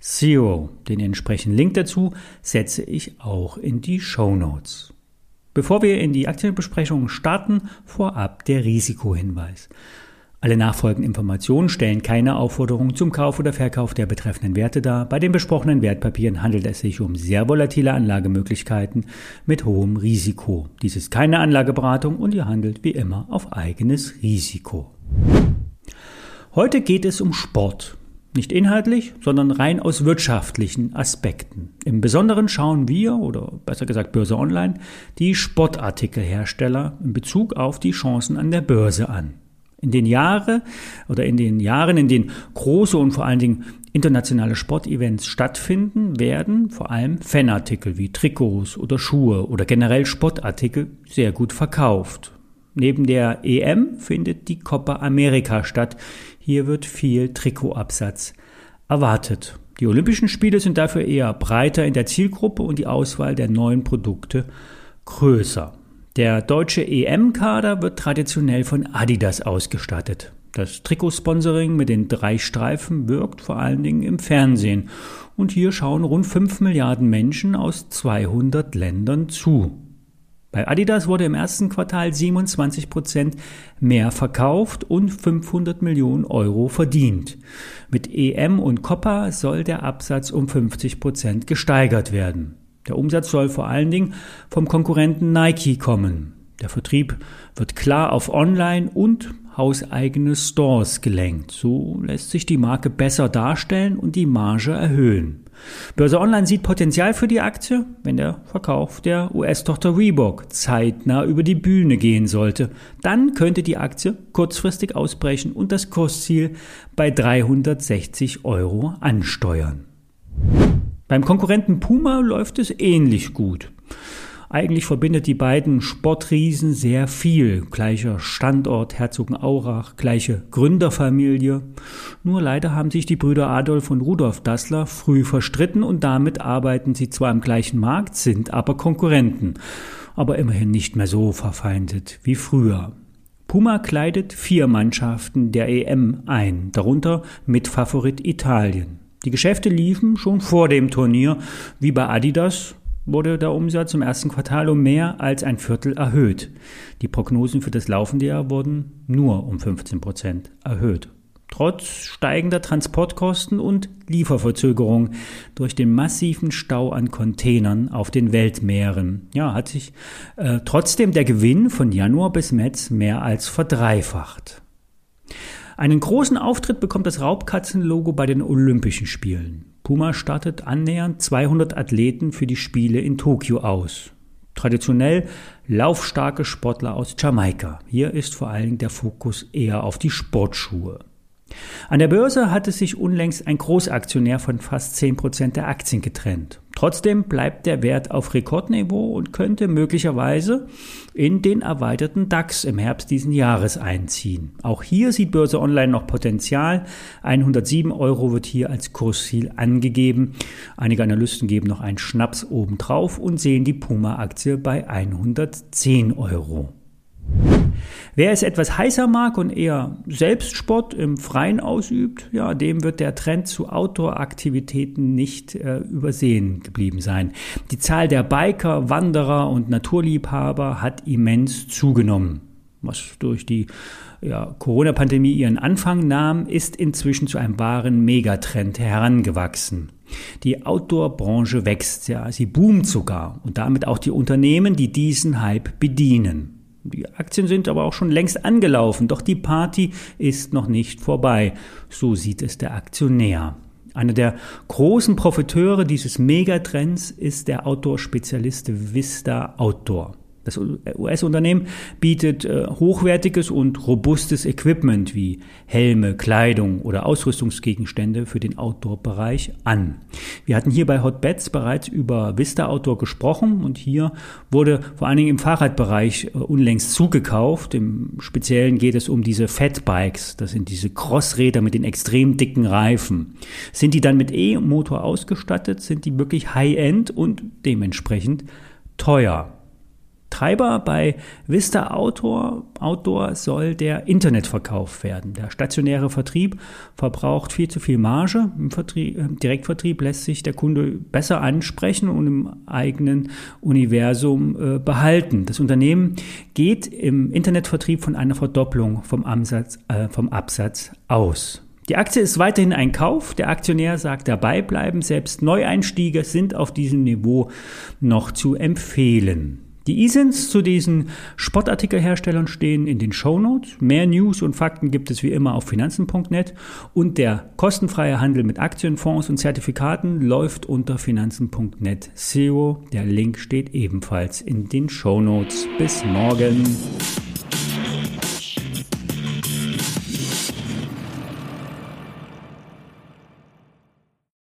zero. Den entsprechenden Link dazu setze ich auch in die Show Notes. Bevor wir in die Aktienbesprechung starten, vorab der Risikohinweis. Alle nachfolgenden Informationen stellen keine Aufforderung zum Kauf oder Verkauf der betreffenden Werte dar. Bei den besprochenen Wertpapieren handelt es sich um sehr volatile Anlagemöglichkeiten mit hohem Risiko. Dies ist keine Anlageberatung und ihr handelt wie immer auf eigenes Risiko. Heute geht es um Sport. Nicht inhaltlich, sondern rein aus wirtschaftlichen Aspekten. Im Besonderen schauen wir, oder besser gesagt Börse Online, die Sportartikelhersteller in Bezug auf die Chancen an der Börse an. In den Jahren oder in den Jahren, in denen große und vor allen Dingen internationale Sportevents stattfinden, werden vor allem Fanartikel wie Trikots oder Schuhe oder generell Sportartikel sehr gut verkauft. Neben der EM findet die Copa America statt. Hier wird viel Trikotabsatz erwartet. Die Olympischen Spiele sind dafür eher breiter in der Zielgruppe und die Auswahl der neuen Produkte größer. Der deutsche EM-Kader wird traditionell von Adidas ausgestattet. Das Trikotsponsoring mit den drei Streifen wirkt vor allen Dingen im Fernsehen. Und hier schauen rund 5 Milliarden Menschen aus 200 Ländern zu. Bei Adidas wurde im ersten Quartal 27 Prozent mehr verkauft und 500 Millionen Euro verdient. Mit EM und Copa soll der Absatz um 50 Prozent gesteigert werden. Der Umsatz soll vor allen Dingen vom Konkurrenten Nike kommen. Der Vertrieb wird klar auf Online- und hauseigene Stores gelenkt. So lässt sich die Marke besser darstellen und die Marge erhöhen. Börse Online sieht Potenzial für die Aktie, wenn der Verkauf der US-Tochter Reebok zeitnah über die Bühne gehen sollte. Dann könnte die Aktie kurzfristig ausbrechen und das Kursziel bei 360 Euro ansteuern. Beim Konkurrenten Puma läuft es ähnlich gut. Eigentlich verbindet die beiden Sportriesen sehr viel. Gleicher Standort Herzogenaurach, gleiche Gründerfamilie. Nur leider haben sich die Brüder Adolf und Rudolf Dassler früh verstritten und damit arbeiten sie zwar im gleichen Markt, sind aber Konkurrenten. Aber immerhin nicht mehr so verfeindet wie früher. Puma kleidet vier Mannschaften der EM ein, darunter mit Favorit Italien. Die Geschäfte liefen schon vor dem Turnier, wie bei Adidas wurde der Umsatz im ersten Quartal um mehr als ein Viertel erhöht. Die Prognosen für das laufende Jahr wurden nur um 15 Prozent erhöht. Trotz steigender Transportkosten und Lieferverzögerung durch den massiven Stau an Containern auf den Weltmeeren, ja, hat sich äh, trotzdem der Gewinn von Januar bis März mehr als verdreifacht. Einen großen Auftritt bekommt das Raubkatzenlogo bei den Olympischen Spielen. Puma startet annähernd 200 Athleten für die Spiele in Tokio aus. Traditionell laufstarke Sportler aus Jamaika. Hier ist vor allem der Fokus eher auf die Sportschuhe. An der Börse hatte sich unlängst ein Großaktionär von fast 10% der Aktien getrennt. Trotzdem bleibt der Wert auf Rekordniveau und könnte möglicherweise in den erweiterten DAX im Herbst diesen Jahres einziehen. Auch hier sieht Börse Online noch Potenzial. 107 Euro wird hier als Kursziel angegeben. Einige Analysten geben noch einen Schnaps obendrauf und sehen die Puma-Aktie bei 110 Euro. Wer es etwas heißer mag und eher Selbstsport im Freien ausübt, ja, dem wird der Trend zu Outdoor-Aktivitäten nicht äh, übersehen geblieben sein. Die Zahl der Biker, Wanderer und Naturliebhaber hat immens zugenommen. Was durch die ja, Corona-Pandemie ihren Anfang nahm, ist inzwischen zu einem wahren Megatrend herangewachsen. Die Outdoor-Branche wächst, ja, sie boomt sogar und damit auch die Unternehmen, die diesen Hype bedienen. Die Aktien sind aber auch schon längst angelaufen, doch die Party ist noch nicht vorbei. So sieht es der Aktionär. Einer der großen Profiteure dieses Megatrends ist der Outdoor-Spezialist Vista Outdoor. Das US-Unternehmen bietet äh, hochwertiges und robustes Equipment wie Helme, Kleidung oder Ausrüstungsgegenstände für den Outdoor-Bereich an. Wir hatten hier bei Hotbeds bereits über Vista Outdoor gesprochen und hier wurde vor allen Dingen im Fahrradbereich äh, unlängst zugekauft. Im Speziellen geht es um diese Fatbikes. Das sind diese Crossräder mit den extrem dicken Reifen. Sind die dann mit E-Motor ausgestattet? Sind die wirklich High-End und dementsprechend teuer? Treiber bei Vista Outdoor, Outdoor soll der Internetverkauf werden. Der stationäre Vertrieb verbraucht viel zu viel Marge. Im Vertrieb, äh, Direktvertrieb lässt sich der Kunde besser ansprechen und im eigenen Universum äh, behalten. Das Unternehmen geht im Internetvertrieb von einer Verdopplung vom, Ansatz, äh, vom Absatz aus. Die Aktie ist weiterhin ein Kauf. Der Aktionär sagt dabei bleiben. Selbst Neueinstiege sind auf diesem Niveau noch zu empfehlen. Die ISINs zu diesen Sportartikelherstellern stehen in den Shownotes. Mehr News und Fakten gibt es wie immer auf finanzen.net und der kostenfreie Handel mit Aktien, Fonds und Zertifikaten läuft unter finanzen.net SEO. Der Link steht ebenfalls in den Shownotes. Bis morgen.